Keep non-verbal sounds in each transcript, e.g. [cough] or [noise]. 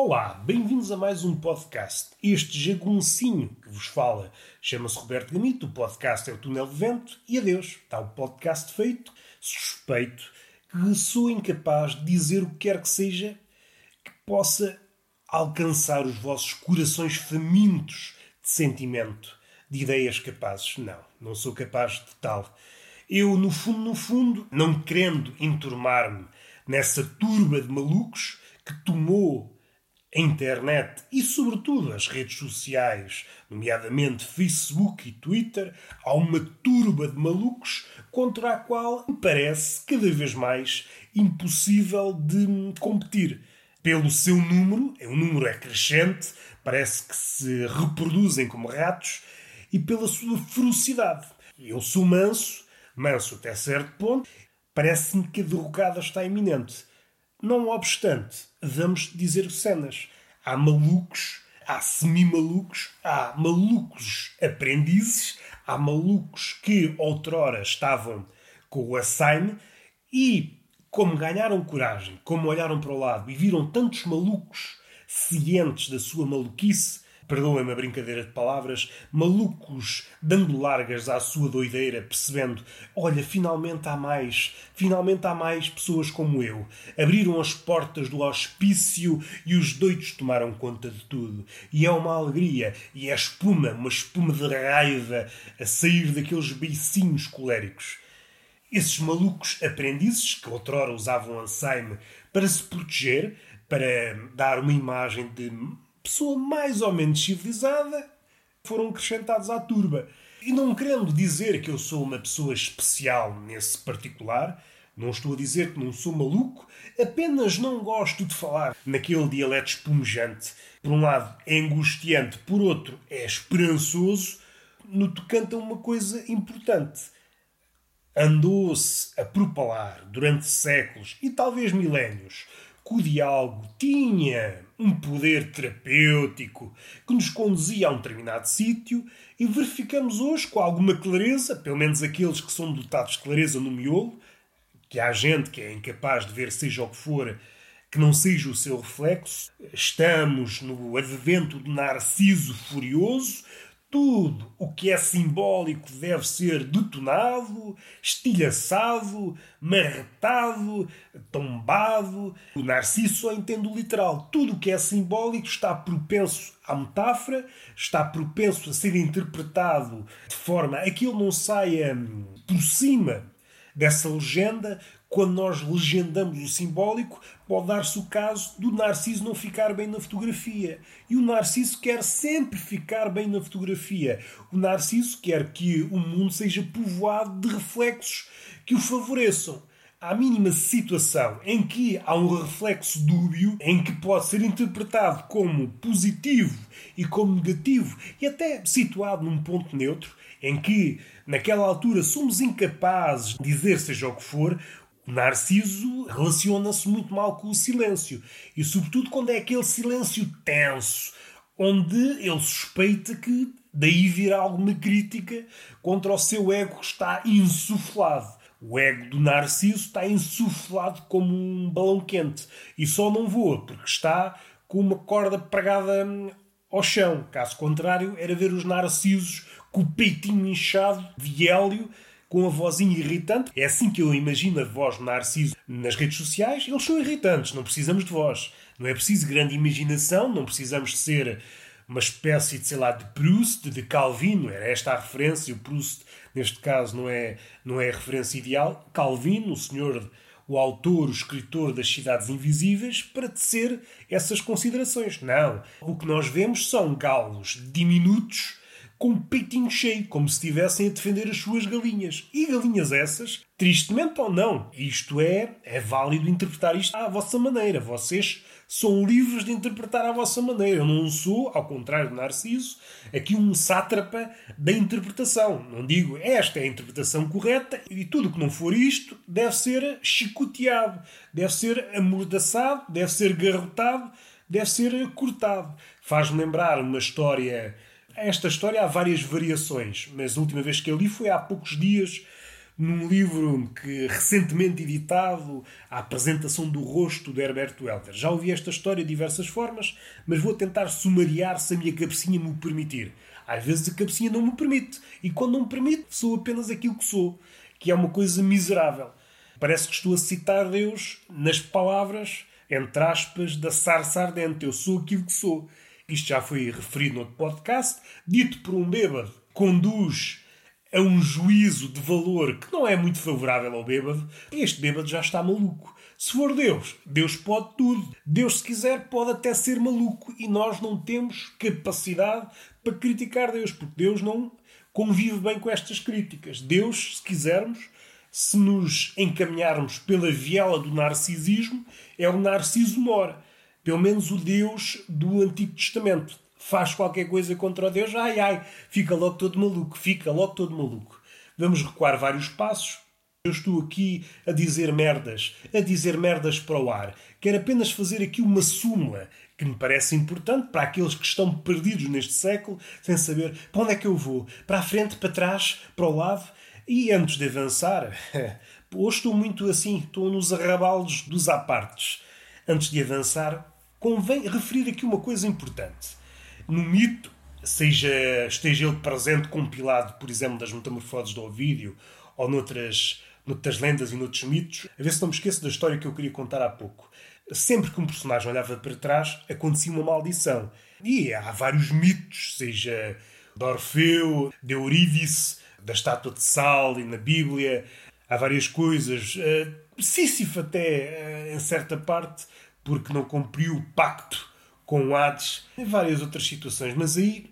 Olá, bem-vindos a mais um podcast. Este jaguncinho que vos fala chama-se Roberto Gamito, o podcast é o Túnel de Vento e adeus, está o podcast feito. Suspeito que sou incapaz de dizer o que quer que seja que possa alcançar os vossos corações famintos de sentimento, de ideias capazes. Não, não sou capaz de tal. Eu, no fundo, no fundo, não querendo enturmar-me nessa turba de malucos que tomou a internet e, sobretudo, as redes sociais, nomeadamente Facebook e Twitter, há uma turba de malucos contra a qual me parece cada vez mais impossível de competir. Pelo seu número, o número é crescente, parece que se reproduzem como ratos, e pela sua ferocidade. Eu sou manso, manso até certo ponto, parece-me que a derrocada está iminente. Não obstante, vamos dizer cenas. Há malucos, há semi-malucos, há malucos aprendizes, há malucos que outrora estavam com o assign e, como ganharam coragem, como olharam para o lado e viram tantos malucos cientes da sua maluquice, perdoem-me a brincadeira de palavras, malucos dando largas à sua doideira, percebendo: olha, finalmente há mais, finalmente há mais pessoas como eu. Abriram as portas do hospício e os doidos tomaram conta de tudo. E é uma alegria, e é espuma, uma espuma de raiva a sair daqueles beicinhos coléricos. Esses malucos aprendizes que outrora usavam Alzheimer para se proteger, para dar uma imagem de pessoa mais ou menos civilizada, foram acrescentados à turba. E não querendo dizer que eu sou uma pessoa especial nesse particular, não estou a dizer que não sou maluco, apenas não gosto de falar naquele dialeto espumejante. Por um lado é angustiante, por outro é esperançoso, no tocante a uma coisa importante. Andou-se a propalar durante séculos e talvez milénios que o diálogo tinha um poder terapêutico que nos conduzia a um determinado sítio e verificamos hoje com alguma clareza, pelo menos aqueles que são dotados de clareza no miolo, que há gente que é incapaz de ver seja o que for que não seja o seu reflexo. Estamos no advento do narciso furioso, tudo o que é simbólico deve ser detonado, estilhaçado, marretado, tombado. O Narciso só entende o literal. Tudo o que é simbólico está propenso à metáfora, está propenso a ser interpretado de forma a que ele não saia hum, por cima dessa legenda quando nós legendamos o simbólico, pode dar-se o caso do Narciso não ficar bem na fotografia. E o Narciso quer sempre ficar bem na fotografia. O Narciso quer que o mundo seja povoado de reflexos que o favoreçam. À mínima situação em que há um reflexo dúbio, em que pode ser interpretado como positivo e como negativo, e até situado num ponto neutro, em que naquela altura somos incapazes de dizer seja o que for, Narciso relaciona-se muito mal com o silêncio. E, sobretudo, quando é aquele silêncio tenso, onde ele suspeita que daí virá alguma crítica contra o seu ego que está insuflado. O ego do Narciso está insuflado como um balão quente e só não voa porque está com uma corda pregada hum, ao chão. Caso contrário, era ver os Narcisos com o peitinho inchado de hélio com a vozinha irritante. É assim que eu imagino a voz Narciso nas redes sociais. Eles são irritantes, não precisamos de voz. Não é preciso grande imaginação, não precisamos ser uma espécie de, sei lá, de Proust, de Calvino. Era esta a referência. O Proust, neste caso, não é, não é a referência ideal. Calvino, o senhor, o autor, o escritor das Cidades Invisíveis, para tecer essas considerações. Não. O que nós vemos são galos diminutos com o peitinho cheio, como se estivessem a defender as suas galinhas. E galinhas essas, tristemente ou não, isto é, é válido interpretar isto à vossa maneira. Vocês são livres de interpretar à vossa maneira. Eu não sou, ao contrário de Narciso, aqui um sátrapa da interpretação. Não digo esta é a interpretação correta e tudo que não for isto deve ser chicoteado, deve ser amordaçado, deve ser garrotado, deve ser cortado. Faz-me lembrar uma história esta história há várias variações, mas a última vez que eu li foi há poucos dias num livro que recentemente editado, a apresentação do rosto de Herbert Welder. Já ouvi esta história de diversas formas, mas vou tentar sumariar se a minha cabecinha me o permitir. Às vezes a cabecinha não me permite, e quando não me permite, sou apenas aquilo que sou, que é uma coisa miserável. Parece que estou a citar Deus nas palavras, entre aspas, da sarça ardente. Eu sou aquilo que sou. Isto já foi referido no outro podcast, dito por um bêbado, conduz a um juízo de valor que não é muito favorável ao bêbado, este bêbado já está maluco. Se for Deus, Deus pode tudo. Deus, se quiser, pode até ser maluco. E nós não temos capacidade para criticar Deus, porque Deus não convive bem com estas críticas. Deus, se quisermos, se nos encaminharmos pela viela do narcisismo, é o narciso mora. Pelo menos o Deus do Antigo Testamento faz qualquer coisa contra o Deus, ai ai, fica logo todo maluco, fica logo todo maluco. Vamos recuar vários passos. Eu estou aqui a dizer merdas, a dizer merdas para o ar. Quero apenas fazer aqui uma súmula que me parece importante para aqueles que estão perdidos neste século, sem saber para onde é que eu vou, para a frente, para trás, para o lado. E antes de avançar, [laughs] hoje estou muito assim, estou nos arrabalos dos apartes. Antes de avançar, convém referir aqui uma coisa importante no mito, seja esteja ele presente compilado, por exemplo, das metamorfoses do Ovídio ou noutras, noutras lendas e noutros mitos, a ver se não me esqueço da história que eu queria contar há pouco. Sempre que um personagem olhava para trás, acontecia uma maldição. E há vários mitos, seja de Orfeu, de Eurídice, da estátua de sal e na Bíblia. Há várias coisas. Uh, Sísifo até, uh, em certa parte, porque não cumpriu o pacto com Hades, em várias outras situações, mas aí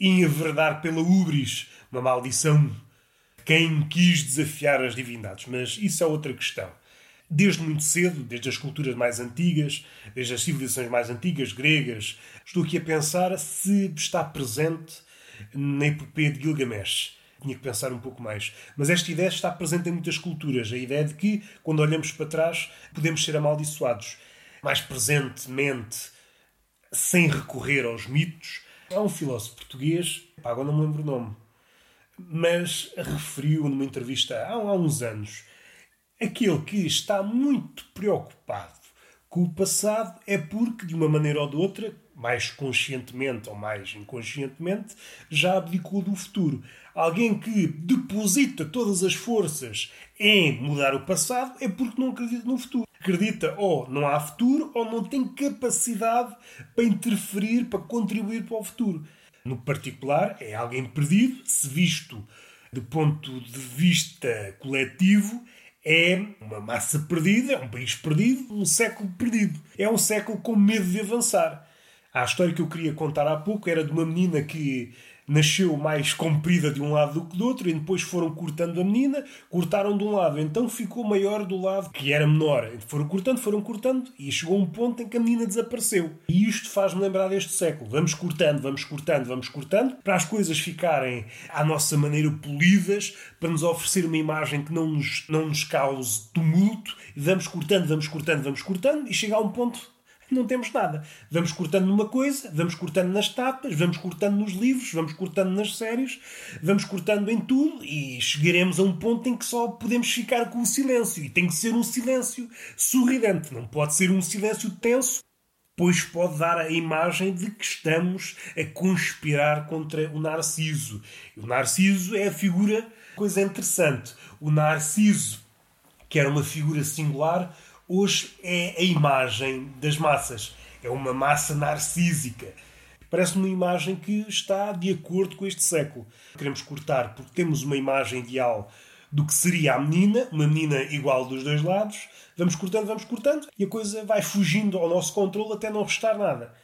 enverdar pela ubris, uma maldição, quem quis desafiar as divindades, mas isso é outra questão. Desde muito cedo, desde as culturas mais antigas, desde as civilizações mais antigas, gregas, estou aqui a pensar se está presente na epopeia de Gilgamesh. Tinha que pensar um pouco mais. Mas esta ideia está presente em muitas culturas. A ideia de que, quando olhamos para trás, podemos ser amaldiçoados. Mais presentemente, sem recorrer aos mitos. Há um filósofo português, agora não me lembro o nome, mas referiu numa entrevista há, há uns anos aquele que está muito preocupado com o passado é porque, de uma maneira ou de outra, mais conscientemente ou mais inconscientemente, já abdicou do futuro. Alguém que deposita todas as forças em mudar o passado é porque não acredita no futuro acredita ou não há futuro ou não tem capacidade para interferir, para contribuir para o futuro. No particular, é alguém perdido, se visto do ponto de vista coletivo, é uma massa perdida, é um país perdido, um século perdido. É um século com medo de avançar. A história que eu queria contar há pouco era de uma menina que nasceu mais comprida de um lado do que do outro e depois foram cortando a menina, cortaram de um lado, então ficou maior do lado que era menor. Foram cortando, foram cortando e chegou um ponto em que a menina desapareceu. E isto faz-me lembrar deste século. Vamos cortando, vamos cortando, vamos cortando, para as coisas ficarem à nossa maneira polidas, para nos oferecer uma imagem que não nos, não nos cause tumulto, e vamos cortando, vamos cortando, vamos cortando, e chega a um ponto não temos nada. Vamos cortando numa coisa, vamos cortando nas tapas, vamos cortando nos livros, vamos cortando nas séries, vamos cortando em tudo e chegaremos a um ponto em que só podemos ficar com o silêncio. E tem que ser um silêncio sorridente, não pode ser um silêncio tenso, pois pode dar a imagem de que estamos a conspirar contra o Narciso. O Narciso é a figura, coisa interessante. O Narciso, que era uma figura singular, hoje é a imagem das massas. É uma massa narcísica. Parece uma imagem que está de acordo com este século. Queremos cortar porque temos uma imagem ideal do que seria a menina, uma menina igual dos dois lados. Vamos cortando, vamos cortando e a coisa vai fugindo ao nosso controle até não restar nada.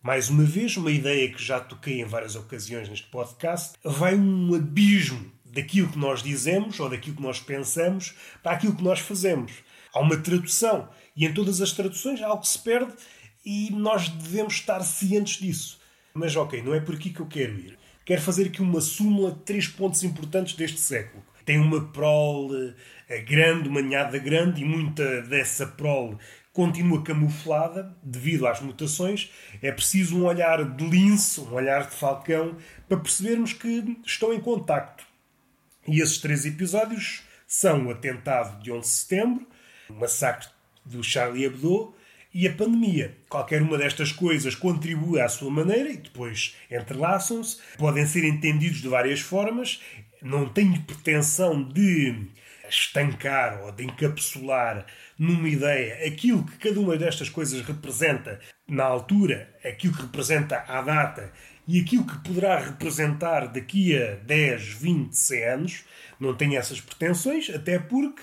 Mais uma vez, uma ideia que já toquei em várias ocasiões neste podcast, vai um abismo daquilo que nós dizemos ou daquilo que nós pensamos para aquilo que nós fazemos. Há uma tradução. E em todas as traduções há algo que se perde e nós devemos estar cientes disso. Mas ok, não é por aqui que eu quero ir. Quero fazer aqui uma súmula de três pontos importantes deste século. Tem uma prole eh, grande, uma ninhada grande, e muita dessa prole continua camuflada devido às mutações. É preciso um olhar de lince, um olhar de falcão, para percebermos que estão em contacto. E esses três episódios são o atentado de 11 de setembro, o massacre do Charlie Hebdo e a pandemia. Qualquer uma destas coisas contribui à sua maneira e depois entrelaçam-se, podem ser entendidos de várias formas. Não tenho pretensão de estancar ou de encapsular numa ideia aquilo que cada uma destas coisas representa na altura, aquilo que representa à data e aquilo que poderá representar daqui a 10, 20, 100 anos. Não tenho essas pretensões, até porque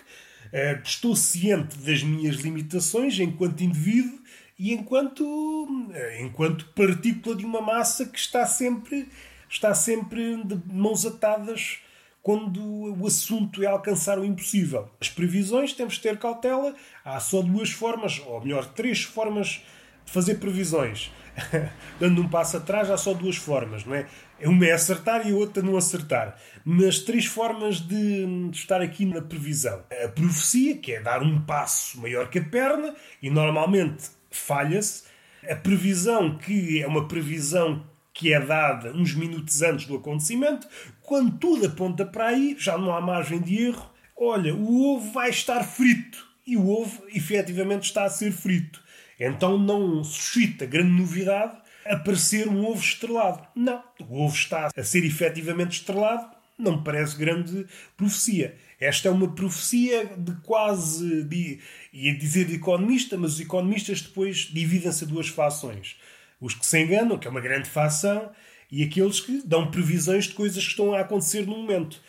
uh, estou ciente das minhas limitações enquanto indivíduo e enquanto, uh, enquanto partícula de uma massa que está sempre, está sempre de mãos atadas quando o assunto é alcançar o impossível. As previsões temos de ter cautela. Há só duas formas, ou melhor, três formas de fazer previsões. [laughs] Dando um passo atrás, há só duas formas, não é? Uma é acertar e a outra não acertar. Mas três formas de, de estar aqui na previsão. A profecia, que é dar um passo maior que a perna, e normalmente falha-se. A previsão, que é uma previsão que é dada uns minutos antes do acontecimento, quando tudo aponta para aí, já não há margem de erro. Olha, o ovo vai estar frito. E o ovo, efetivamente, está a ser frito. Então não suscita grande novidade aparecer um ovo estrelado. Não. O ovo está a ser efetivamente estrelado, não me parece grande profecia. Esta é uma profecia de quase, de, ia dizer de economista, mas os economistas depois dividem-se a duas fações. Os que se enganam, que é uma grande fação, e aqueles que dão previsões de coisas que estão a acontecer no momento.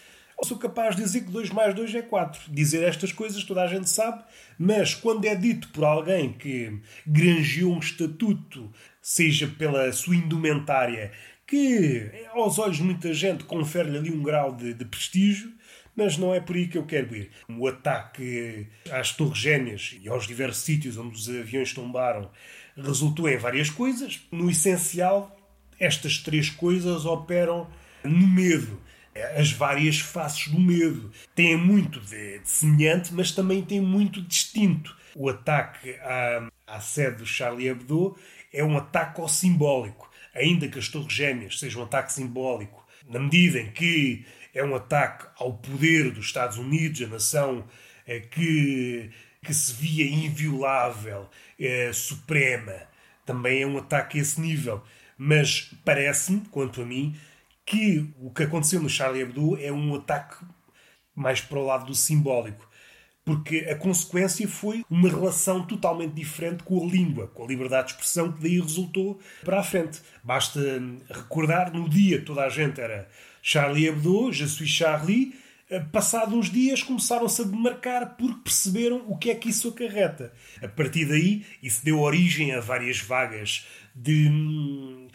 Sou capaz de dizer que 2 mais 2 é 4. Dizer estas coisas toda a gente sabe, mas quando é dito por alguém que granjeou um estatuto, seja pela sua indumentária, que aos olhos de muita gente confere-lhe ali um grau de, de prestígio, mas não é por aí que eu quero ir. O ataque às Torres Gêmeas e aos diversos sítios onde os aviões tombaram resultou em várias coisas. No essencial, estas três coisas operam no medo. As várias faces do medo. Têm muito de, de semelhante, mas também têm muito de distinto. O ataque à, à sede do Charlie Hebdo é um ataque ao simbólico. Ainda que as Torres Gêmeas sejam um ataque simbólico, na medida em que é um ataque ao poder dos Estados Unidos, a nação é, que que se via inviolável, eh, suprema. Também é um ataque a esse nível. Mas parece-me, quanto a mim, que o que aconteceu no Charlie Hebdo é um ataque mais para o lado do simbólico. Porque a consequência foi uma relação totalmente diferente com a língua, com a liberdade de expressão que daí resultou para a frente. Basta recordar, no dia toda a gente era Charlie Hebdo, Je suis Charlie, eh, passados uns dias começaram-se a demarcar porque perceberam o que é que isso acarreta. A partir daí, isso deu origem a várias vagas de,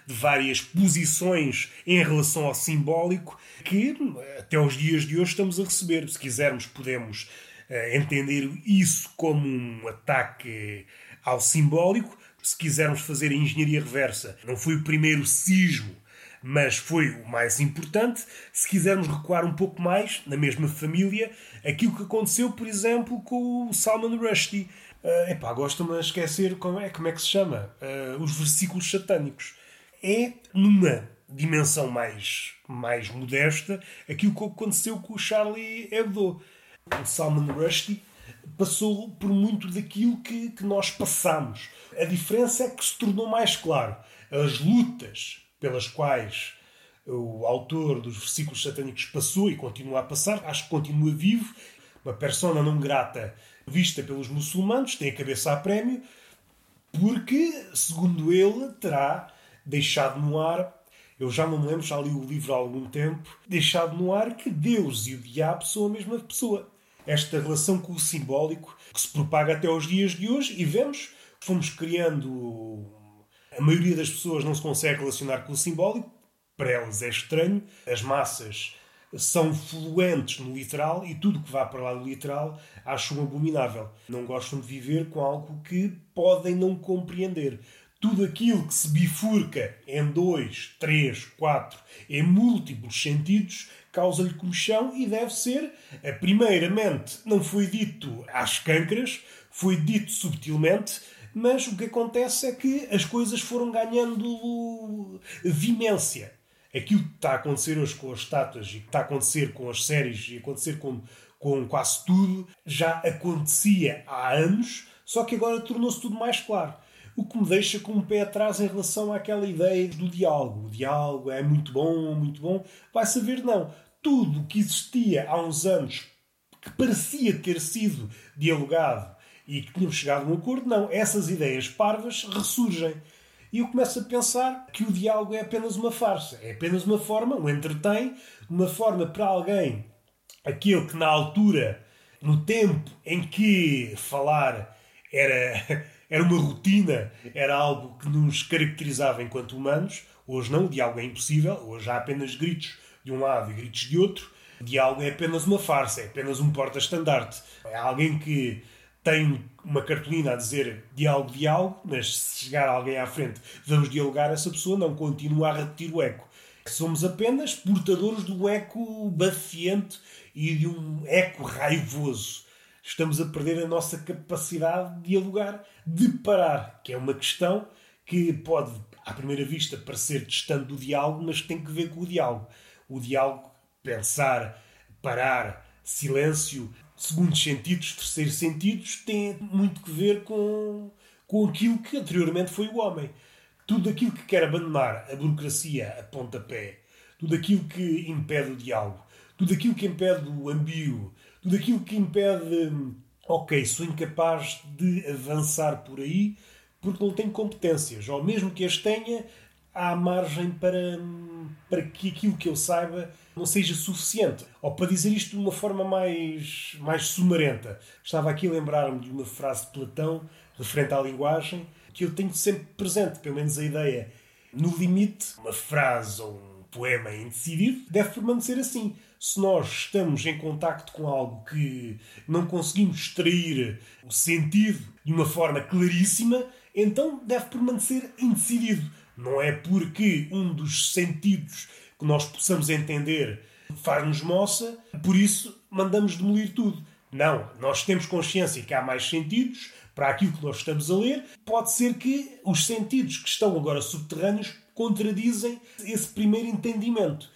de várias posições em relação ao simbólico que até os dias de hoje estamos a receber. Se quisermos, podemos uh, entender isso como um ataque ao simbólico. Se quisermos fazer a engenharia reversa, não foi o primeiro sismo mas foi o mais importante. Se quisermos recuar um pouco mais, na mesma família, aquilo que aconteceu, por exemplo, com o Salman Rushdie. Uh, epá, gosto-me a esquecer como é, como é que se chama. Uh, os versículos satânicos. É numa dimensão mais, mais modesta aquilo que aconteceu com o Charlie Hebdo. O Salman Rushdie passou por muito daquilo que, que nós passamos. A diferença é que se tornou mais claro. As lutas pelas quais o autor dos versículos satânicos passou e continua a passar, acho que continua vivo. Uma persona não grata vista pelos muçulmanos, tem a cabeça a prémio, porque, segundo ele, terá deixado no ar, eu já não me lembro, já li o livro há algum tempo, deixado no ar que Deus e o diabo são a mesma pessoa. Esta relação com o simbólico que se propaga até aos dias de hoje e vemos, fomos criando a maioria das pessoas não se consegue relacionar com o simbólico, para elas é estranho. As massas são fluentes no literal e tudo que vá para lá do literal acham abominável. Não gostam de viver com algo que podem não compreender. Tudo aquilo que se bifurca em dois, três, quatro, em múltiplos sentidos, causa-lhe comichão e deve ser, primeiramente, não foi dito às cancras, foi dito subtilmente, mas o que acontece é que as coisas foram ganhando vimência. Aquilo que está a acontecer hoje com as estátuas e que está a acontecer com as séries e acontecer com, com quase tudo, já acontecia há anos, só que agora tornou-se tudo mais claro. O que me deixa com um pé atrás em relação àquela ideia do diálogo. O diálogo é muito bom, muito bom. Vai saber, não. Tudo o que existia há uns anos, que parecia ter sido dialogado e que tínhamos chegado a um acordo, não. Essas ideias parvas ressurgem. E eu começo a pensar que o diálogo é apenas uma farsa. É apenas uma forma, um entretém, uma forma para alguém, aquele que na altura, no tempo em que falar era, [laughs] era uma rotina, era algo que nos caracterizava enquanto humanos, hoje não, o diálogo é impossível, hoje há apenas gritos de um lado e gritos de outro. O diálogo é apenas uma farsa, é apenas um porta-estandarte. É alguém que tem uma cartolina a dizer diálogo, diálogo, mas se chegar alguém à frente, vamos dialogar, essa pessoa não continua a repetir o eco. Somos apenas portadores do eco bafiante e de um eco raivoso. Estamos a perder a nossa capacidade de dialogar, de parar, que é uma questão que pode, à primeira vista, parecer distante do diálogo, mas tem que ver com o diálogo. O diálogo, pensar, parar, silêncio, segundos sentidos, terceiros sentidos, tem muito que ver com, com aquilo que anteriormente foi o homem. Tudo aquilo que quer abandonar a burocracia a pontapé, tudo aquilo que impede o diálogo, tudo aquilo que impede o ambíguo, tudo aquilo que impede, ok, sou incapaz de avançar por aí porque não tenho competências, ou mesmo que as tenha, há margem para, para que aquilo que eu saiba não seja suficiente. Ou para dizer isto de uma forma mais, mais sumarenta. Estava aqui a lembrar-me de uma frase de Platão referente à linguagem que eu tenho sempre presente, pelo menos a ideia. No limite, uma frase ou um poema indecidido deve permanecer assim. Se nós estamos em contacto com algo que não conseguimos extrair o sentido de uma forma claríssima, então deve permanecer indecidido. Não é porque um dos sentidos que nós possamos entender faz-nos moça, por isso mandamos demolir tudo. Não, nós temos consciência que há mais sentidos para aquilo que nós estamos a ler. Pode ser que os sentidos que estão agora subterrâneos contradizem esse primeiro entendimento.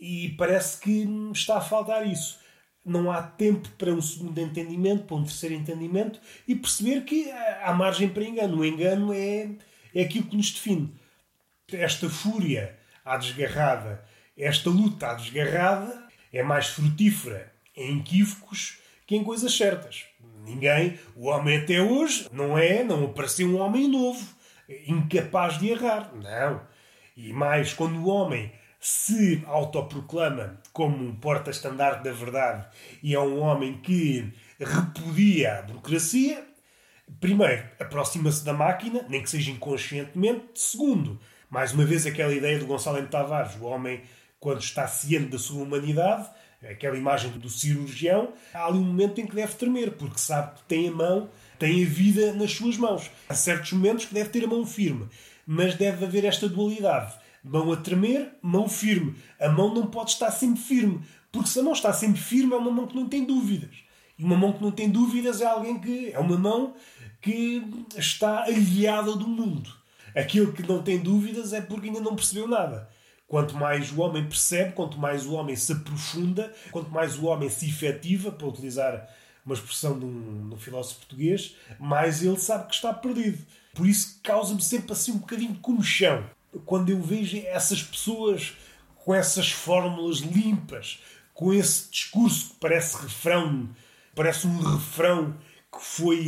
E parece que está a faltar isso. Não há tempo para um segundo entendimento, para um terceiro entendimento e perceber que há margem para engano. O engano é, é aquilo que nos define. Esta fúria à desgarrada. Esta luta à desgarrada é mais frutífera em equívocos que em coisas certas. Ninguém, o homem até hoje, não é, não apareceu um homem novo, incapaz de errar. Não. E mais, quando o homem se autoproclama como um porta-estandarte da verdade e é um homem que repudia a burocracia, primeiro, aproxima-se da máquina, nem que seja inconscientemente. Segundo, mais uma vez, aquela ideia de Gonçalo M. Tavares, o homem, quando está ciente da sua humanidade, aquela imagem do cirurgião, há ali um momento em que deve tremer, porque sabe que tem a mão, tem a vida nas suas mãos. Há certos momentos que deve ter a mão firme, mas deve haver esta dualidade. Mão a tremer, mão firme. A mão não pode estar sempre firme, porque se a mão está sempre firme, é uma mão que não tem dúvidas. E uma mão que não tem dúvidas é alguém que é uma mão que está aliada do mundo. Aquilo que não tem dúvidas é porque ainda não percebeu nada. Quanto mais o homem percebe, quanto mais o homem se aprofunda, quanto mais o homem se efetiva, para utilizar uma expressão de um, de um filósofo português, mais ele sabe que está perdido. Por isso causa-me sempre assim um bocadinho de comichão. Quando eu vejo essas pessoas com essas fórmulas limpas, com esse discurso que parece refrão, parece um refrão que foi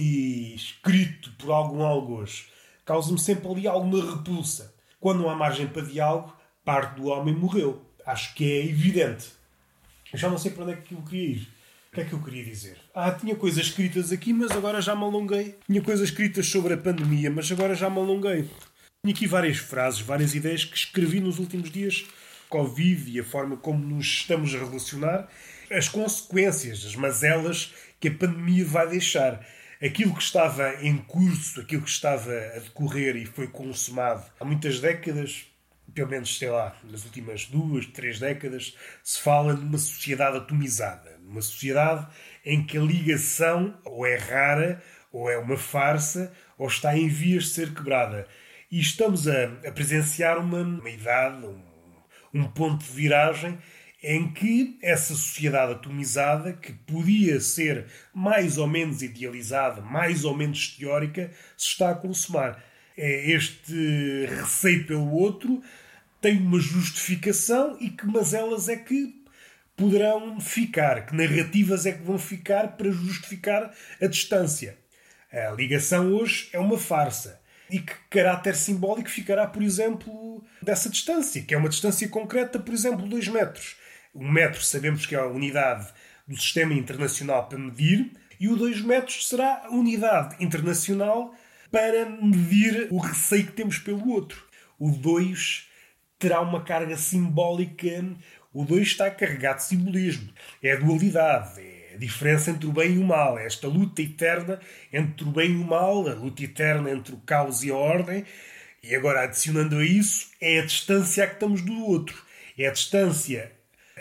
escrito por algum algoz causa-me sempre ali alguma repulsa. Quando não há margem para diálogo, parte do homem morreu. Acho que é evidente. Eu já não sei para onde é que eu queria ir. Que é que eu queria dizer? Ah, tinha coisas escritas aqui, mas agora já me alonguei. Tinha coisas escritas sobre a pandemia, mas agora já me alonguei. Tinha aqui várias frases, várias ideias que escrevi nos últimos dias. Covid e a forma como nos estamos a relacionar, as consequências, as mazelas que a pandemia vai deixar aquilo que estava em curso, aquilo que estava a decorrer e foi consumado há muitas décadas, pelo menos, sei lá, nas últimas duas, três décadas, se fala de uma sociedade atomizada. Numa sociedade em que a ligação ou é rara, ou é uma farsa, ou está em vias de ser quebrada. E estamos a, a presenciar uma, uma idade, um, um ponto de viragem em que essa sociedade atomizada, que podia ser mais ou menos idealizada, mais ou menos teórica, se está a consumar. É este receio pelo outro tem uma justificação e que mazelas é que poderão ficar, que narrativas é que vão ficar para justificar a distância. A ligação hoje é uma farsa. E que caráter simbólico ficará, por exemplo, dessa distância, que é uma distância concreta, por exemplo, 2 metros. Um metro sabemos que é a unidade do sistema internacional para medir, e o 2 metros será a unidade internacional para medir o receio que temos pelo outro. O 2 terá uma carga simbólica. O 2 está carregado de simbolismo. É a dualidade, é a diferença entre o bem e o mal, é esta luta eterna entre o bem e o mal, a luta eterna entre o caos e a ordem. E agora, adicionando a isso, é a distância a que estamos do outro. É a distância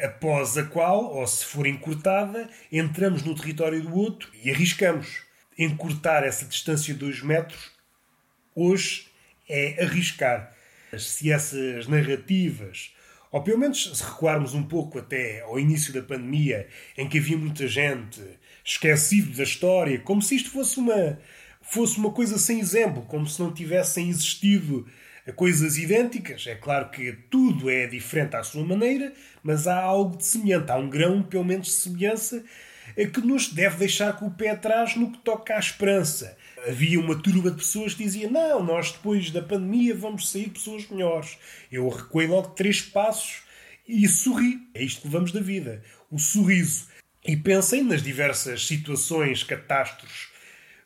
após a qual, ou se for encurtada, entramos no território do outro e arriscamos. Encurtar essa distância de 2 metros, hoje, é arriscar. Se essas narrativas, ou pelo menos se recuarmos um pouco até ao início da pandemia, em que havia muita gente esquecido da história, como se isto fosse uma, fosse uma coisa sem exemplo, como se não tivessem existido coisas idênticas. É claro que tudo é diferente à sua maneira, mas há algo de semelhante, há um grão, pelo menos, de semelhança que nos deve deixar com o pé atrás no que toca à esperança. Havia uma turba de pessoas que dizia: Não, nós depois da pandemia vamos sair pessoas melhores. Eu recuei logo três passos e sorri. É isto que levamos da vida: o sorriso. E pensem nas diversas situações, catástrofes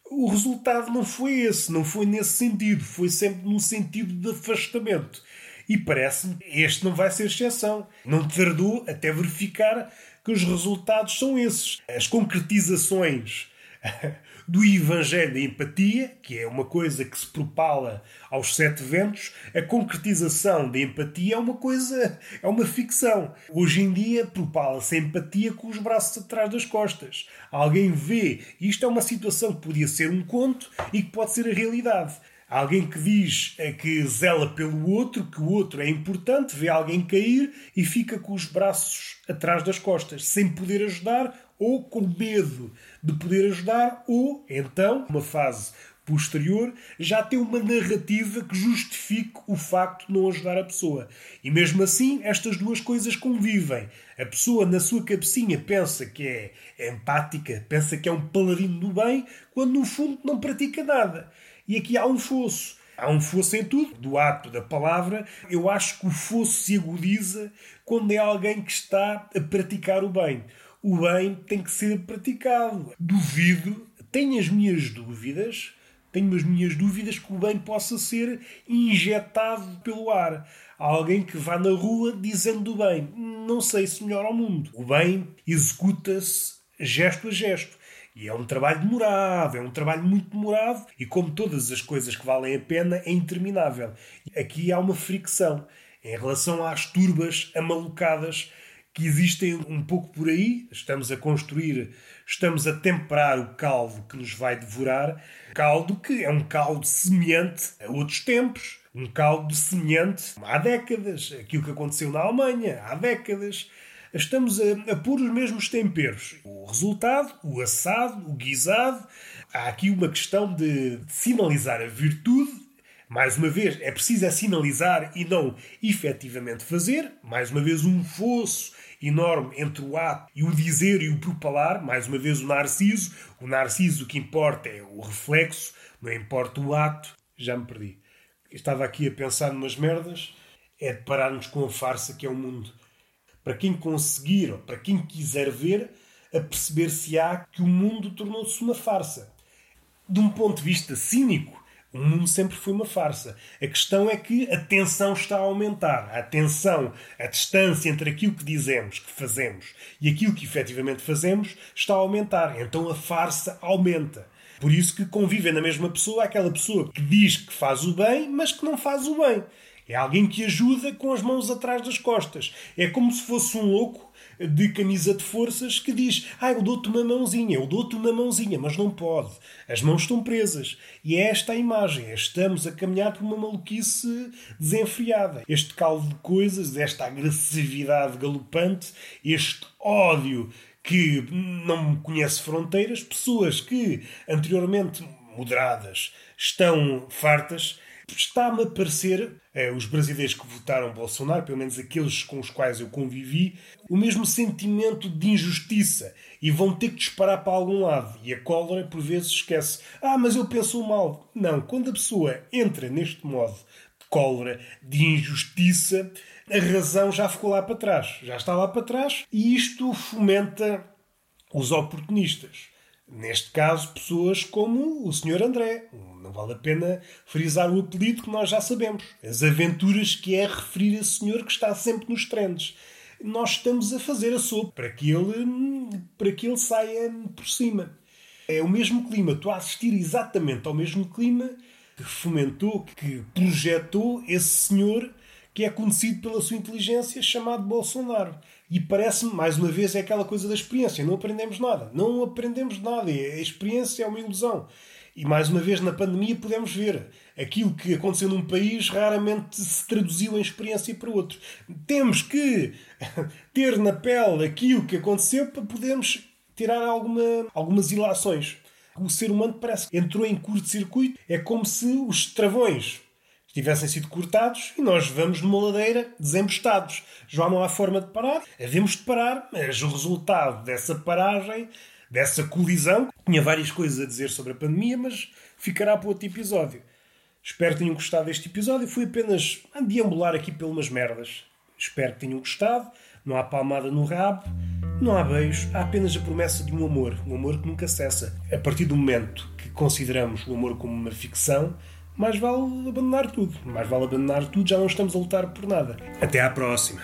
o resultado não foi esse, não foi nesse sentido, foi sempre num sentido de afastamento. E parece-me este não vai ser exceção. Não tardou até verificar que os resultados são esses. As concretizações [laughs] do Evangelho da empatia, que é uma coisa que se propala aos sete ventos, a concretização da empatia é uma coisa, é uma ficção. Hoje em dia propala-se a empatia com os braços atrás das costas. Alguém vê, isto é uma situação que podia ser um conto e que pode ser a realidade. Alguém que diz é que zela pelo outro, que o outro é importante, vê alguém cair e fica com os braços atrás das costas, sem poder ajudar ou com medo de poder ajudar, ou então, uma fase posterior, já tem uma narrativa que justifique o facto de não ajudar a pessoa. E mesmo assim, estas duas coisas convivem. A pessoa, na sua cabecinha, pensa que é empática, pensa que é um paladino do bem, quando no fundo não pratica nada. E aqui há um fosso. Há um fosso em tudo, do ato da palavra. Eu acho que o fosso se agudiza quando é alguém que está a praticar o bem. O bem tem que ser praticado. Duvido, tenho as minhas dúvidas, tenho as minhas dúvidas que o bem possa ser injetado pelo ar. Há alguém que vá na rua dizendo o bem. Não sei se melhora ao mundo. O bem executa-se gesto a gesto. E é um trabalho demorado, é um trabalho muito demorado e, como todas as coisas que valem a pena, é interminável. Aqui há uma fricção em relação às turbas amalucadas que existem um pouco por aí. Estamos a construir, estamos a temperar o caldo que nos vai devorar. Caldo que é um caldo semelhante a outros tempos. Um caldo semelhante há décadas. Aquilo que aconteceu na Alemanha há décadas estamos a, a pôr os mesmos temperos. O resultado, o assado, o guisado. Há aqui uma questão de, de sinalizar a virtude. Mais uma vez, é preciso é sinalizar e não efetivamente fazer. Mais uma vez, um fosso enorme entre o ato e o dizer e o propalar. Mais uma vez, o narciso. O narciso, o que importa é o reflexo, não importa o ato. Já me perdi. Estava aqui a pensar numas merdas. É de pararmos com a farsa que é o mundo para quem conseguir, ou para quem quiser ver, a perceber-se-á que o mundo tornou-se uma farsa. De um ponto de vista cínico, o mundo sempre foi uma farsa. A questão é que a tensão está a aumentar. A tensão, a distância entre aquilo que dizemos que fazemos e aquilo que efetivamente fazemos está a aumentar. Então a farsa aumenta. Por isso que convivem na mesma pessoa aquela pessoa que diz que faz o bem, mas que não faz o bem. É alguém que ajuda com as mãos atrás das costas. É como se fosse um louco de camisa de forças que diz: Ah, eu dou-te uma mãozinha, eu dou-te uma mãozinha, mas não pode. As mãos estão presas. E é esta a imagem. Estamos a caminhar por uma maluquice desenfreada. Este caldo de coisas, esta agressividade galopante, este ódio que não conhece fronteiras, pessoas que anteriormente moderadas estão fartas está-me a parecer, eh, os brasileiros que votaram Bolsonaro, pelo menos aqueles com os quais eu convivi, o mesmo sentimento de injustiça e vão ter que disparar para algum lado. E a cólera, por vezes, esquece: ah, mas eu penso mal. Não, quando a pessoa entra neste modo de cólera, de injustiça, a razão já ficou lá para trás. Já está lá para trás e isto fomenta os oportunistas. Neste caso, pessoas como o Sr. André. Não vale a pena frisar o apelido que nós já sabemos. As aventuras que é referir a senhor que está sempre nos trends. Nós estamos a fazer a sopa para que ele, para que ele saia por cima. É o mesmo clima. Estou a assistir exatamente ao mesmo clima que fomentou, que projetou esse senhor que é conhecido pela sua inteligência, chamado Bolsonaro. E parece-me, mais uma vez, é aquela coisa da experiência. Não aprendemos nada. Não aprendemos nada. A experiência é uma ilusão. E mais uma vez, na pandemia, podemos ver aquilo que aconteceu num país raramente se traduziu em experiência para outro. Temos que [laughs] ter na pele aquilo que aconteceu para podermos tirar alguma, algumas ilações. O ser humano parece que entrou em curto-circuito. É como se os travões tivessem sido cortados e nós vamos numa ladeira desembestados. Já não há forma de parar. Havemos de parar, mas o resultado dessa paragem, dessa colisão, tinha várias coisas a dizer sobre a pandemia, mas ficará para outro episódio. Espero que tenham gostado deste episódio. Fui apenas a deambular aqui pelas merdas. Espero que tenham gostado. Não há palmada no rabo, não há beijo, há apenas a promessa de um amor, um amor que nunca cessa. A partir do momento que consideramos o amor como uma ficção, mais vale abandonar tudo. Mais vale abandonar tudo, já não estamos a lutar por nada. Até à próxima.